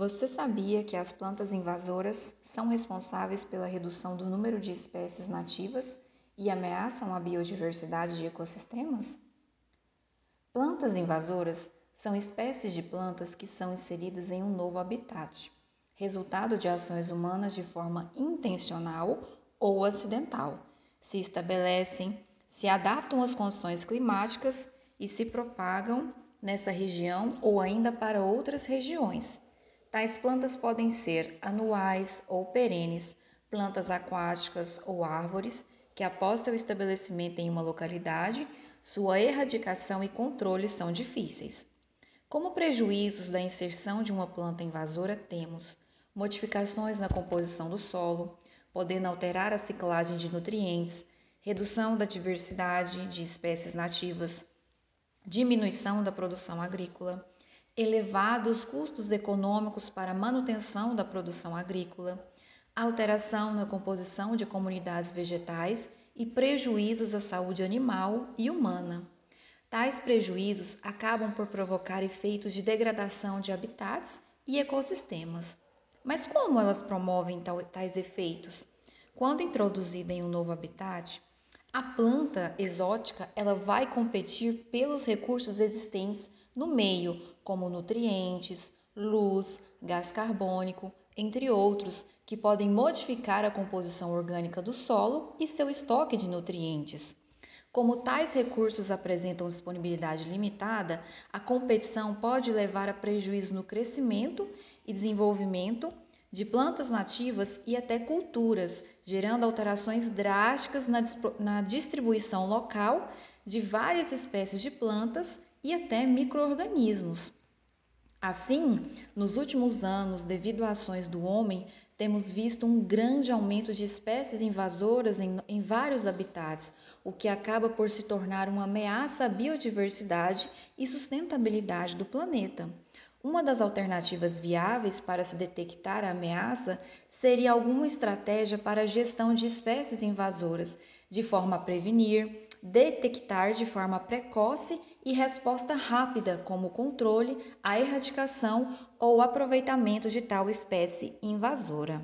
Você sabia que as plantas invasoras são responsáveis pela redução do número de espécies nativas e ameaçam a biodiversidade de ecossistemas? Plantas invasoras são espécies de plantas que são inseridas em um novo habitat, resultado de ações humanas de forma intencional ou acidental. Se estabelecem, se adaptam às condições climáticas e se propagam nessa região ou ainda para outras regiões Tais plantas podem ser anuais ou perenes, plantas aquáticas ou árvores que, após seu estabelecimento em uma localidade, sua erradicação e controle são difíceis. Como prejuízos da inserção de uma planta invasora, temos modificações na composição do solo, podendo alterar a ciclagem de nutrientes, redução da diversidade de espécies nativas, diminuição da produção agrícola, elevados custos econômicos para manutenção da produção agrícola, alteração na composição de comunidades vegetais e prejuízos à saúde animal e humana. Tais prejuízos acabam por provocar efeitos de degradação de habitats e ecossistemas. Mas como elas promovem tais efeitos? Quando introduzida em um novo habitat, a planta exótica ela vai competir pelos recursos existentes no meio, como nutrientes, luz, gás carbônico, entre outros, que podem modificar a composição orgânica do solo e seu estoque de nutrientes. Como tais recursos apresentam disponibilidade limitada, a competição pode levar a prejuízo no crescimento e desenvolvimento de plantas nativas e até culturas, gerando alterações drásticas na, na distribuição local de várias espécies de plantas e até microorganismos. Assim, nos últimos anos, devido a ações do homem, temos visto um grande aumento de espécies invasoras em, em, vários habitats, o que acaba por se tornar uma ameaça à biodiversidade e sustentabilidade do planeta. Uma das alternativas viáveis para se detectar a ameaça seria alguma estratégia para a gestão de espécies invasoras, de forma a prevenir, detectar de forma precoce e resposta rápida, como controle, a erradicação ou aproveitamento de tal espécie invasora.